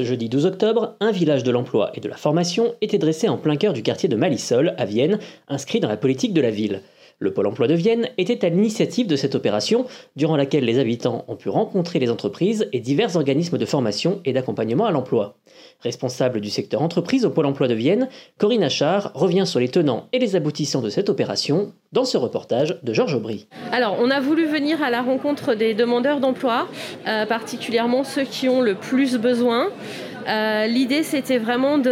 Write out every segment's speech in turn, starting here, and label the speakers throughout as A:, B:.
A: Ce jeudi 12 octobre, un village de l'emploi et de la formation était dressé en plein cœur du quartier de Malisol, à Vienne, inscrit dans la politique de la ville. Le Pôle emploi de Vienne était à l'initiative de cette opération, durant laquelle les habitants ont pu rencontrer les entreprises et divers organismes de formation et d'accompagnement à l'emploi. Responsable du secteur entreprise au Pôle emploi de Vienne, Corinne Achard revient sur les tenants et les aboutissants de cette opération dans ce reportage de Georges Aubry.
B: Alors, on a voulu venir à la rencontre des demandeurs d'emploi, euh, particulièrement ceux qui ont le plus besoin. Euh, L'idée, c'était vraiment de,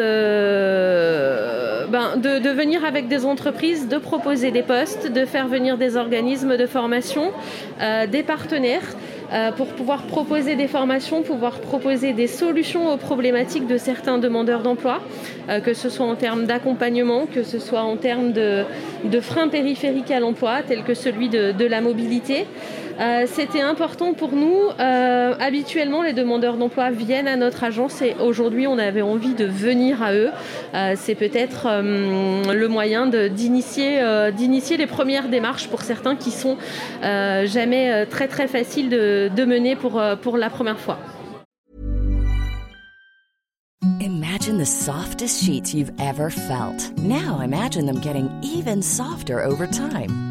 B: ben, de, venir avec des entreprises, de proposer des postes, de faire venir des organismes de formation, euh, des partenaires. Euh, pour pouvoir proposer des formations, pouvoir proposer des solutions aux problématiques de certains demandeurs d'emploi, euh, que ce soit en termes d'accompagnement, que ce soit en termes de, freins périphériques à l'emploi, tels que celui de la mobilité. Euh, C'était important pour nous. Euh, habituellement, les demandeurs d'emploi viennent à notre agence et aujourd'hui, on avait envie de venir à eux. Euh, C'est peut-être le moyen d'initier les premières démarches pour certains qui sont jamais très très faciles de, de mener pour, pour la première fois.
C: Imagine the softest sheets you've ever felt. Now imagine them getting even softer over time.